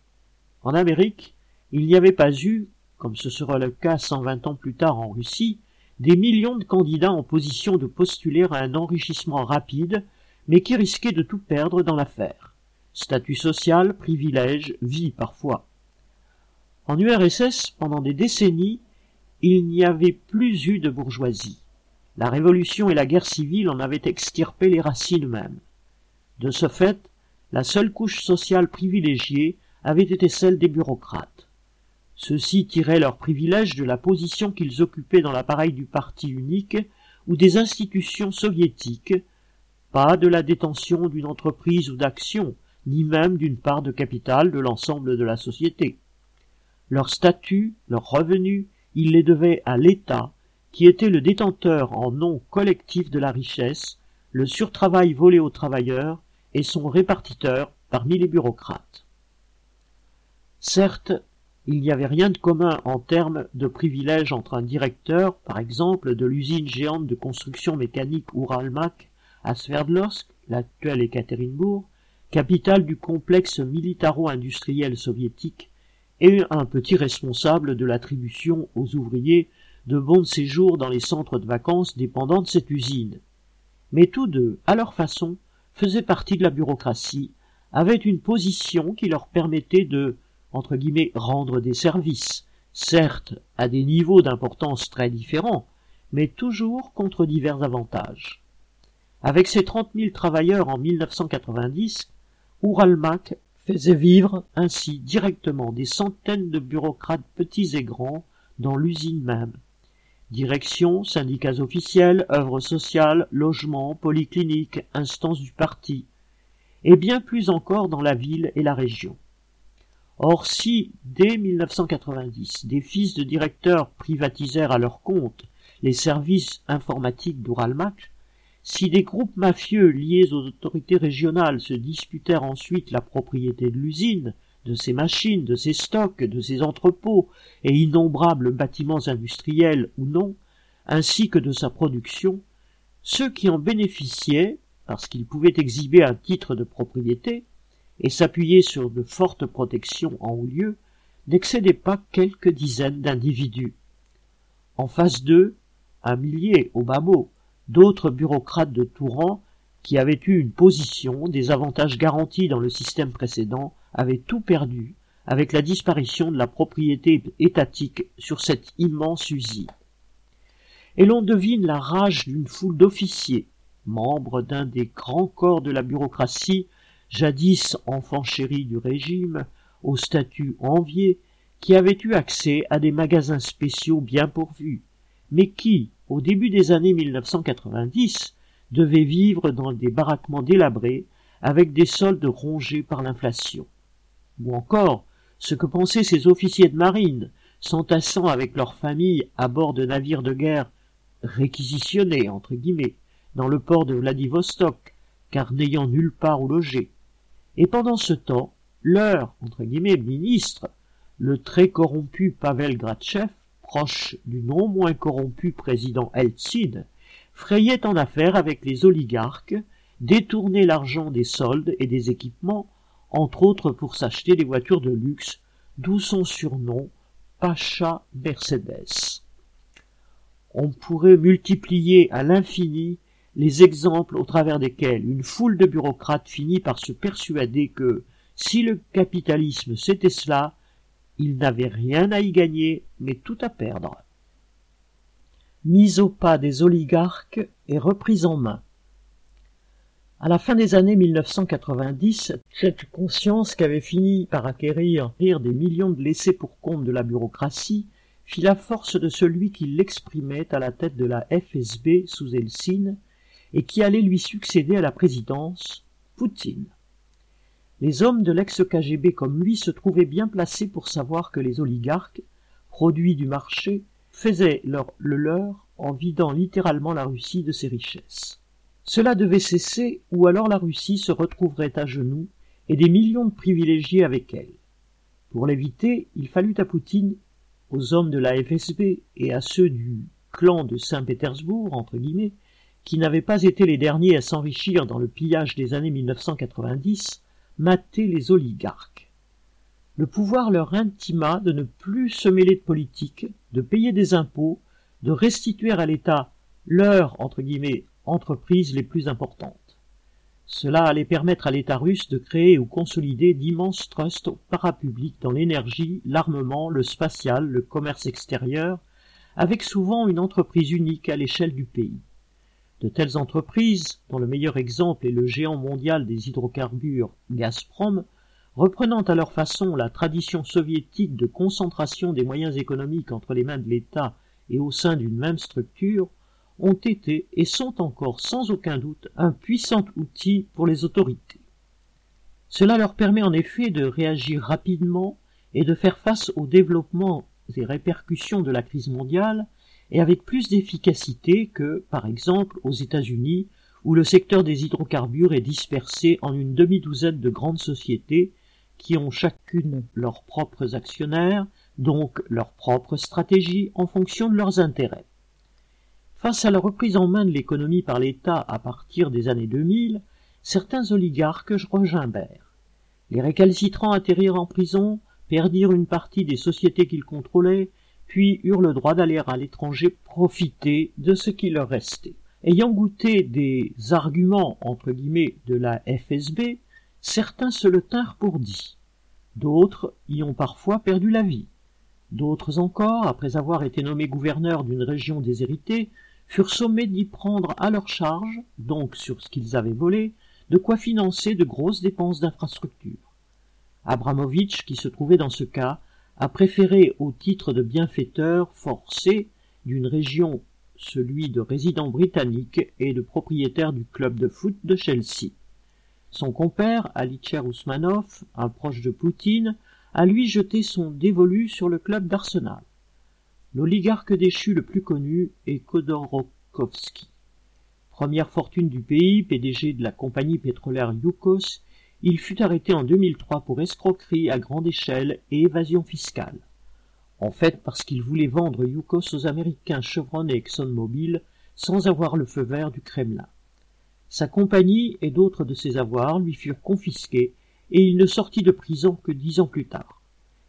En Amérique, il n'y avait pas eu, comme ce sera le cas 120 ans plus tard en Russie, des millions de candidats en position de postuler à un enrichissement rapide, mais qui risquaient de tout perdre dans l'affaire. Statut social, privilège, vie parfois. En URSS, pendant des décennies, il n'y avait plus eu de bourgeoisie. La révolution et la guerre civile en avaient extirpé les racines mêmes. De ce fait, la seule couche sociale privilégiée avait été celle des bureaucrates. Ceux-ci tiraient leurs privilèges de la position qu'ils occupaient dans l'appareil du parti unique ou des institutions soviétiques, pas de la détention d'une entreprise ou d'action, ni même d'une part de capital de l'ensemble de la société. Leurs statuts, leurs revenus, ils les devaient à l'État, qui était le détenteur en nom collectif de la richesse, le surtravail volé aux travailleurs et son répartiteur parmi les bureaucrates. Certes, il n'y avait rien de commun en termes de privilèges entre un directeur, par exemple, de l'usine géante de construction mécanique Uralmak à Sverdlovsk, l'actuelle Ekaterinbourg, capitale du complexe militaro-industriel soviétique, et un petit responsable de l'attribution aux ouvriers de bons de séjour dans les centres de vacances dépendant de cette usine. Mais tous deux, à leur façon, faisaient partie de la bureaucratie, avaient une position qui leur permettait de, entre guillemets, rendre des services, certes à des niveaux d'importance très différents, mais toujours contre divers avantages. Avec ses trente mille travailleurs en 1990, Uralmac faisait vivre ainsi directement des centaines de bureaucrates petits et grands dans l'usine même. Direction, syndicats officiels, œuvres sociales, logements, polycliniques, instances du parti, et bien plus encore dans la ville et la région. Or si, dès 1990, des fils de directeurs privatisèrent à leur compte les services informatiques d'Uralmac, si des groupes mafieux liés aux autorités régionales se disputèrent ensuite la propriété de l'usine, de ses machines, de ses stocks, de ses entrepôts et innombrables bâtiments industriels ou non, ainsi que de sa production, ceux qui en bénéficiaient, parce qu'ils pouvaient exhiber un titre de propriété, et s'appuyer sur de fortes protections en haut lieu, n'excédaient pas quelques dizaines d'individus. En face d'eux, un millier au bas mot, d'autres bureaucrates de tout rang qui avaient eu une position, des avantages garantis dans le système précédent, avaient tout perdu avec la disparition de la propriété étatique sur cette immense usine. Et l'on devine la rage d'une foule d'officiers, membres d'un des grands corps de la bureaucratie, jadis enfants chéris du régime, au statut envié, qui avaient eu accès à des magasins spéciaux bien pourvus, mais qui, au début des années 1990, devaient vivre dans des baraquements délabrés avec des soldes rongés par l'inflation. Ou encore, ce que pensaient ces officiers de marine, s'entassant avec leurs familles à bord de navires de guerre réquisitionnés, entre guillemets, dans le port de Vladivostok, car n'ayant nulle part où loger. Et pendant ce temps, leur, entre guillemets, ministre, le très corrompu Pavel Gratchev, proche du non moins corrompu président Eltsine, frayait en affaires avec les oligarques, détournait l'argent des soldes et des équipements, entre autres pour s'acheter des voitures de luxe, d'où son surnom Pacha Mercedes. On pourrait multiplier à l'infini les exemples au travers desquels une foule de bureaucrates finit par se persuader que, si le capitalisme c'était cela, il n'avait rien à y gagner, mais tout à perdre. Mise au pas des oligarques et reprise en main. À la fin des années 1990, cette conscience qu'avait fini par acquérir des millions de laissés pour compte de la bureaucratie fit la force de celui qui l'exprimait à la tête de la FSB sous Eltsine et qui allait lui succéder à la présidence, Poutine. Les hommes de l'ex-KGB comme lui se trouvaient bien placés pour savoir que les oligarques, produits du marché, faisaient leur, le leur en vidant littéralement la Russie de ses richesses. Cela devait cesser ou alors la Russie se retrouverait à genoux et des millions de privilégiés avec elle. Pour l'éviter, il fallut à Poutine, aux hommes de la FSB et à ceux du clan de Saint-Pétersbourg, entre guillemets, qui n'avaient pas été les derniers à s'enrichir dans le pillage des années 1990, mater les oligarques. Le pouvoir leur intima de ne plus se mêler de politique, de payer des impôts, de restituer à l'État leurs entre guillemets entreprises les plus importantes. Cela allait permettre à l'État russe de créer ou consolider d'immenses trusts parapublics dans l'énergie, l'armement, le spatial, le commerce extérieur, avec souvent une entreprise unique à l'échelle du pays. De telles entreprises, dont le meilleur exemple est le géant mondial des hydrocarbures Gazprom, reprenant à leur façon la tradition soviétique de concentration des moyens économiques entre les mains de l'État et au sein d'une même structure, ont été et sont encore sans aucun doute un puissant outil pour les autorités. Cela leur permet en effet de réagir rapidement et de faire face au développement et répercussions de la crise mondiale et avec plus d'efficacité que, par exemple, aux États-Unis, où le secteur des hydrocarbures est dispersé en une demi-douzaine de grandes sociétés qui ont chacune leurs propres actionnaires, donc leur propre stratégie en fonction de leurs intérêts. Face à la reprise en main de l'économie par l'État à partir des années 2000, certains oligarques regimbèrent. Les récalcitrants atterrirent en prison, perdirent une partie des sociétés qu'ils contrôlaient, puis eurent le droit d'aller à l'étranger profiter de ce qui leur restait. Ayant goûté des arguments entre guillemets de la FSB, certains se le tinrent pour dit. D'autres y ont parfois perdu la vie. D'autres encore, après avoir été nommés gouverneurs d'une région déshéritée, furent sommés d'y prendre à leur charge, donc sur ce qu'ils avaient volé, de quoi financer de grosses dépenses d'infrastructures. Abramovitch, qui se trouvait dans ce cas, a préféré au titre de bienfaiteur forcé d'une région celui de résident britannique et de propriétaire du club de foot de Chelsea. Son compère, Alicher Ousmanov, un proche de Poutine, a lui jeté son dévolu sur le club d'Arsenal. L'oligarque déchu le plus connu est Khodorkovsky. Première fortune du pays, PDG de la compagnie pétrolière Yukos, il fut arrêté en 2003 pour escroquerie à grande échelle et évasion fiscale. En fait, parce qu'il voulait vendre Yukos aux Américains Chevron et ExxonMobil sans avoir le feu vert du Kremlin. Sa compagnie et d'autres de ses avoirs lui furent confisqués et il ne sortit de prison que dix ans plus tard.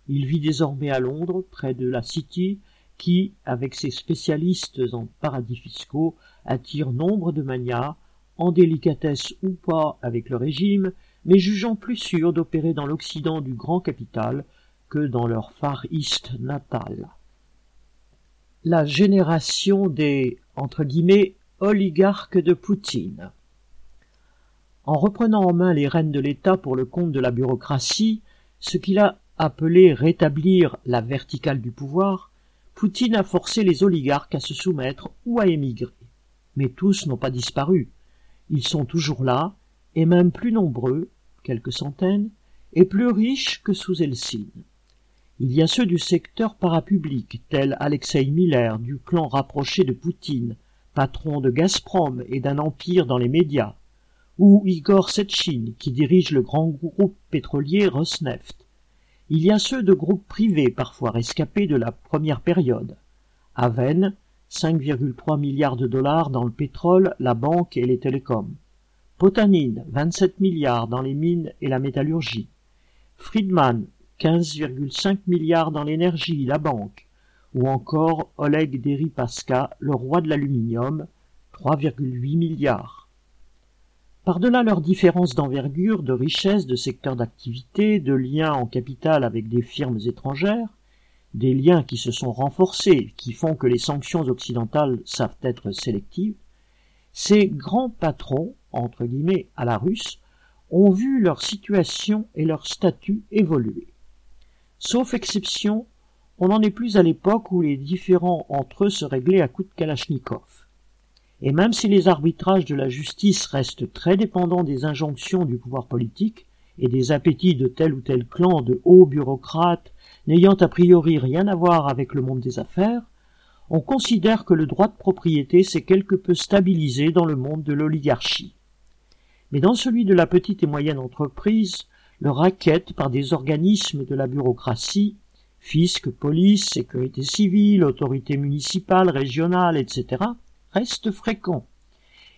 Il vit désormais à Londres, près de la City, qui, avec ses spécialistes en paradis fiscaux, attire nombre de manias, en délicatesse ou pas avec le régime, mais jugeant plus sûr d'opérer dans l'Occident du grand capital que dans leur Far East natal. La génération des entre guillemets oligarques de Poutine. En reprenant en main les rênes de l'État pour le compte de la bureaucratie, ce qu'il a appelé rétablir la verticale du pouvoir, Poutine a forcé les oligarques à se soumettre ou à émigrer. Mais tous n'ont pas disparu. Ils sont toujours là, et même plus nombreux, quelques centaines, et plus riches que sous Eltsine. Il y a ceux du secteur parapublic, tels Alexei Miller, du clan rapproché de Poutine, patron de Gazprom et d'un empire dans les médias, ou Igor Setchin, qui dirige le grand groupe pétrolier Rosneft. Il y a ceux de groupes privés, parfois rescapés de la première période. Aven, 5,3 milliards de dollars dans le pétrole, la banque et les télécoms. Potanin, 27 milliards dans les mines et la métallurgie. Friedman, 15,5 milliards dans l'énergie, la banque. Ou encore Oleg Deripaska, le roi de l'aluminium, 3,8 milliards. Par-delà leurs différences d'envergure, de richesse, de secteur d'activité, de liens en capital avec des firmes étrangères, des liens qui se sont renforcés, qui font que les sanctions occidentales savent être sélectives, ces grands patrons, entre guillemets, à la russe, ont vu leur situation et leur statut évoluer. Sauf exception, on n'en est plus à l'époque où les différends entre eux se réglaient à coups de Kalachnikov. Et même si les arbitrages de la justice restent très dépendants des injonctions du pouvoir politique et des appétits de tel ou tel clan de hauts bureaucrates n'ayant a priori rien à voir avec le monde des affaires, on considère que le droit de propriété s'est quelque peu stabilisé dans le monde de l'oligarchie. Mais dans celui de la petite et moyenne entreprise, le racket par des organismes de la bureaucratie, fisc, police, sécurité civile, autorité municipale, régionale, etc., reste fréquent.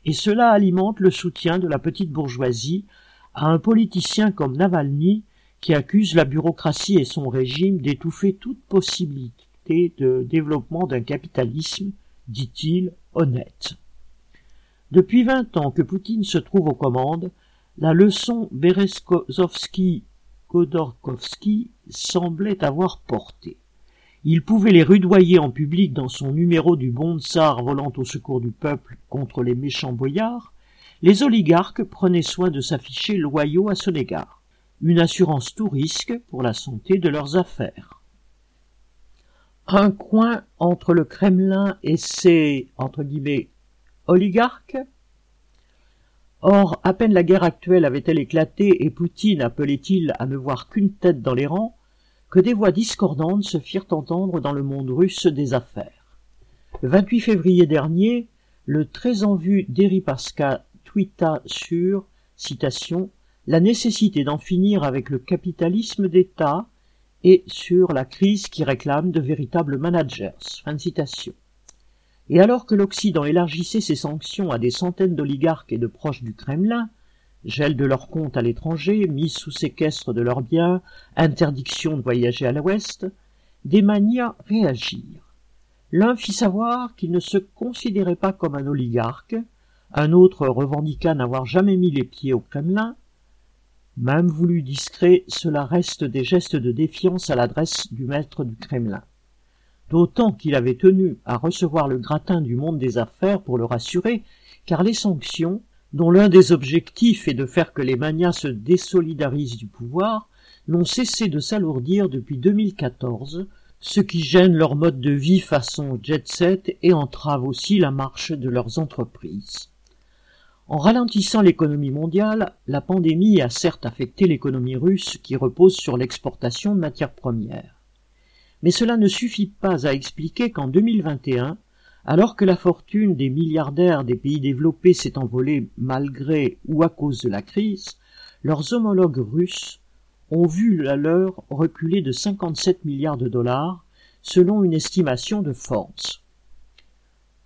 Et cela alimente le soutien de la petite bourgeoisie à un politicien comme Navalny qui accuse la bureaucratie et son régime d'étouffer toute possibilité de développement d'un capitalisme, dit-il, honnête. Depuis vingt ans que Poutine se trouve aux commandes, la leçon Bereskovsky-Khodorkovsky semblait avoir porté. Il pouvait les rudoyer en public dans son numéro du bon tsar volant au secours du peuple contre les méchants boyards. Les oligarques prenaient soin de s'afficher loyaux à son égard. Une assurance tout risque pour la santé de leurs affaires un coin entre le Kremlin et ses entre guillemets oligarques. Or, à peine la guerre actuelle avait-elle éclaté et Poutine appelait-il à ne voir qu'une tête dans les rangs, que des voix discordantes se firent entendre dans le monde russe des affaires. Le 28 février dernier, le très en vue Deripaska tweeta sur, citation, la nécessité d'en finir avec le capitalisme d'État et sur la crise qui réclame de véritables managers. Fin de citation. Et alors que l'Occident élargissait ses sanctions à des centaines d'oligarques et de proches du Kremlin, gel de leurs comptes à l'étranger, mise sous séquestre de leurs biens, interdiction de voyager à l'Ouest, des manias réagirent. L'un fit savoir qu'il ne se considérait pas comme un oligarque, un autre revendiqua n'avoir jamais mis les pieds au Kremlin, même voulu discret, cela reste des gestes de défiance à l'adresse du maître du Kremlin. D'autant qu'il avait tenu à recevoir le gratin du monde des affaires pour le rassurer, car les sanctions, dont l'un des objectifs est de faire que les manias se désolidarisent du pouvoir, n'ont cessé de s'alourdir depuis 2014, ce qui gêne leur mode de vie façon jet set et entrave aussi la marche de leurs entreprises. En ralentissant l'économie mondiale, la pandémie a certes affecté l'économie russe qui repose sur l'exportation de matières premières. Mais cela ne suffit pas à expliquer qu'en 2021, alors que la fortune des milliardaires des pays développés s'est envolée malgré ou à cause de la crise, leurs homologues russes ont vu la leur reculer de 57 milliards de dollars, selon une estimation de Forbes.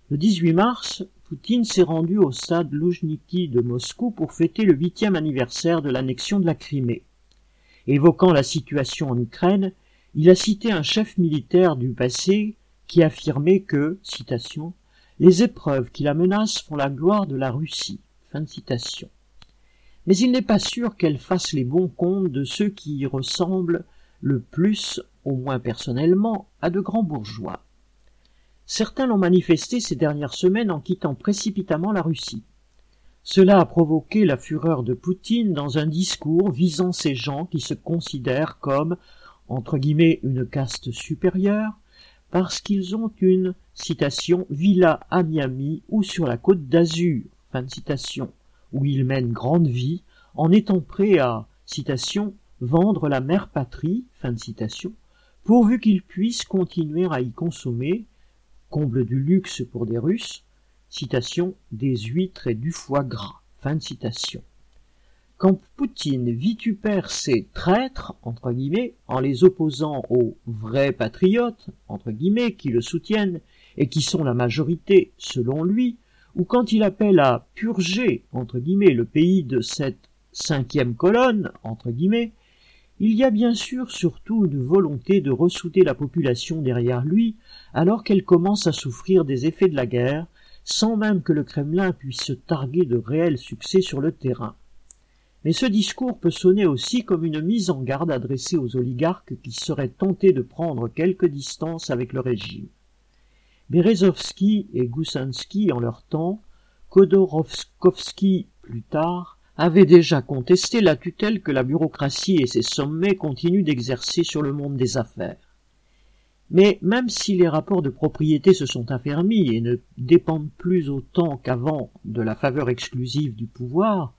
Le 18 mars, Poutine s'est rendu au stade Loujniki de Moscou pour fêter le huitième anniversaire de l'annexion de la Crimée. Évoquant la situation en Ukraine, il a cité un chef militaire du passé qui affirmait que, les épreuves qui la menacent font la gloire de la Russie. Mais il n'est pas sûr qu'elle fasse les bons comptes de ceux qui y ressemblent le plus, au moins personnellement, à de grands bourgeois. Certains l'ont manifesté ces dernières semaines en quittant précipitamment la Russie. Cela a provoqué la fureur de Poutine dans un discours visant ces gens qui se considèrent comme, entre guillemets, une caste supérieure, parce qu'ils ont une, citation, villa à Miami ou sur la côte d'Azur, fin de citation, où ils mènent grande vie, en étant prêts à, citation, vendre la mère patrie, fin de citation, pourvu qu'ils puissent continuer à y consommer, comble du luxe pour des Russes, citation, des huîtres et du foie gras, fin de citation. Quand Poutine vitupère ces traîtres, entre guillemets, en les opposant aux vrais patriotes, entre guillemets, qui le soutiennent et qui sont la majorité, selon lui, ou quand il appelle à purger, entre guillemets, le pays de cette cinquième colonne, entre guillemets, il y a bien sûr surtout une volonté de ressouder la population derrière lui, alors qu'elle commence à souffrir des effets de la guerre, sans même que le Kremlin puisse se targuer de réels succès sur le terrain. Mais ce discours peut sonner aussi comme une mise en garde adressée aux oligarques qui seraient tentés de prendre quelque distance avec le régime. Berezovski et Goussansky en leur temps, Khodorovskovski plus tard, avaient déjà contesté la tutelle que la bureaucratie et ses sommets continuent d'exercer sur le monde des affaires. Mais même si les rapports de propriété se sont affermis et ne dépendent plus autant qu'avant de la faveur exclusive du pouvoir,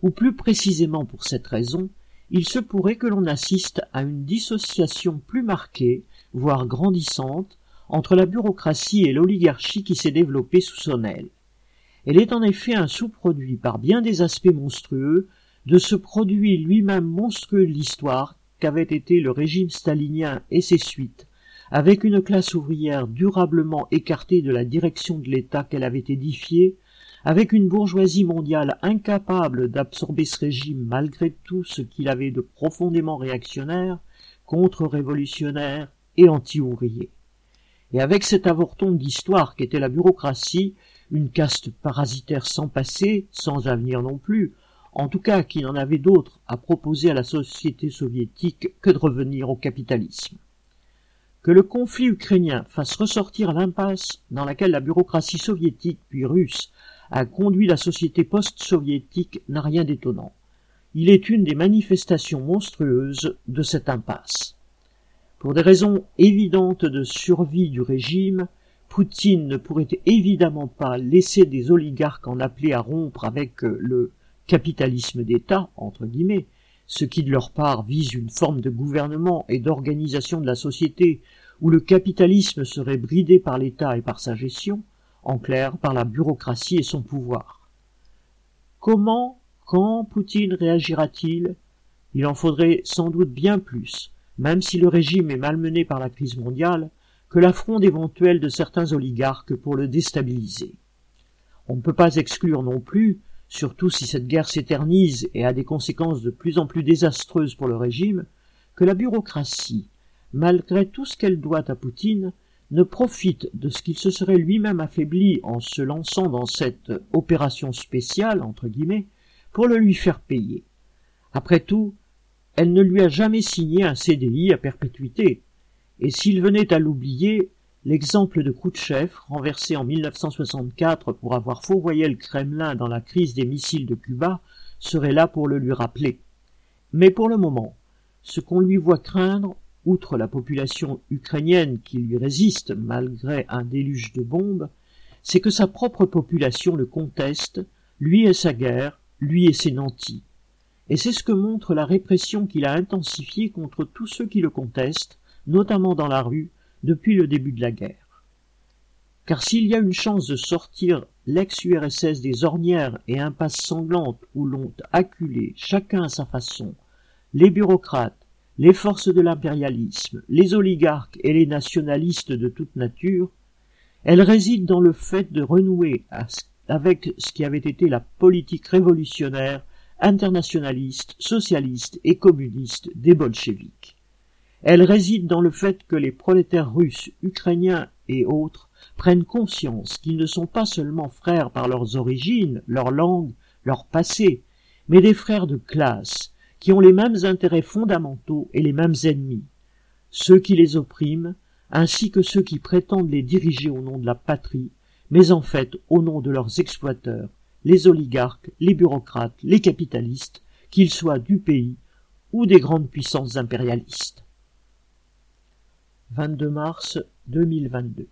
ou plus précisément pour cette raison, il se pourrait que l'on assiste à une dissociation plus marquée, voire grandissante, entre la bureaucratie et l'oligarchie qui s'est développée sous son aile. Elle est en effet un sous-produit par bien des aspects monstrueux de ce produit lui-même monstrueux de l'histoire qu'avait été le régime stalinien et ses suites, avec une classe ouvrière durablement écartée de la direction de l'État qu'elle avait édifié, avec une bourgeoisie mondiale incapable d'absorber ce régime malgré tout ce qu'il avait de profondément réactionnaire, contre-révolutionnaire et anti-ouvrier. Et avec cet avorton d'histoire qu'était la bureaucratie, une caste parasitaire sans passé, sans avenir non plus, en tout cas qui n'en avait d'autre à proposer à la société soviétique que de revenir au capitalisme. Que le conflit ukrainien fasse ressortir l'impasse dans laquelle la bureaucratie soviétique puis russe a conduit la société post-soviétique n'a rien d'étonnant. Il est une des manifestations monstrueuses de cette impasse. Pour des raisons évidentes de survie du régime, Poutine ne pourrait évidemment pas laisser des oligarques en appeler à rompre avec le capitalisme d'État, entre guillemets, ce qui de leur part vise une forme de gouvernement et d'organisation de la société où le capitalisme serait bridé par l'État et par sa gestion, en clair par la bureaucratie et son pouvoir. Comment, quand Poutine réagira-t-il? Il en faudrait sans doute bien plus, même si le régime est malmené par la crise mondiale, que la fronde éventuelle de certains oligarques pour le déstabiliser. On ne peut pas exclure non plus, surtout si cette guerre s'éternise et a des conséquences de plus en plus désastreuses pour le régime, que la bureaucratie, malgré tout ce qu'elle doit à Poutine, ne profite de ce qu'il se serait lui-même affaibli en se lançant dans cette opération spéciale, entre guillemets, pour le lui faire payer. Après tout, elle ne lui a jamais signé un CDI à perpétuité, et s'il venait à l'oublier, l'exemple de Khrouchtchev, renversé en 1964 pour avoir fourvoyé le Kremlin dans la crise des missiles de Cuba, serait là pour le lui rappeler. Mais pour le moment, ce qu'on lui voit craindre, outre la population ukrainienne qui lui résiste malgré un déluge de bombes, c'est que sa propre population le conteste, lui et sa guerre, lui et ses nantis. Et c'est ce que montre la répression qu'il a intensifiée contre tous ceux qui le contestent, notamment dans la rue, depuis le début de la guerre. Car s'il y a une chance de sortir l'ex-URSS des ornières et impasses sanglantes où l'ont acculé, chacun à sa façon, les bureaucrates, les forces de l'impérialisme, les oligarques et les nationalistes de toute nature, elle réside dans le fait de renouer avec ce qui avait été la politique révolutionnaire, internationaliste, socialiste et communiste des bolcheviks. Elle réside dans le fait que les prolétaires russes, ukrainiens et autres prennent conscience qu'ils ne sont pas seulement frères par leurs origines, leur langue, leur passé, mais des frères de classe, qui ont les mêmes intérêts fondamentaux et les mêmes ennemis, ceux qui les oppriment, ainsi que ceux qui prétendent les diriger au nom de la patrie, mais en fait au nom de leurs exploiteurs, les oligarques, les bureaucrates, les capitalistes, qu'ils soient du pays ou des grandes puissances impérialistes. 22 mars 2022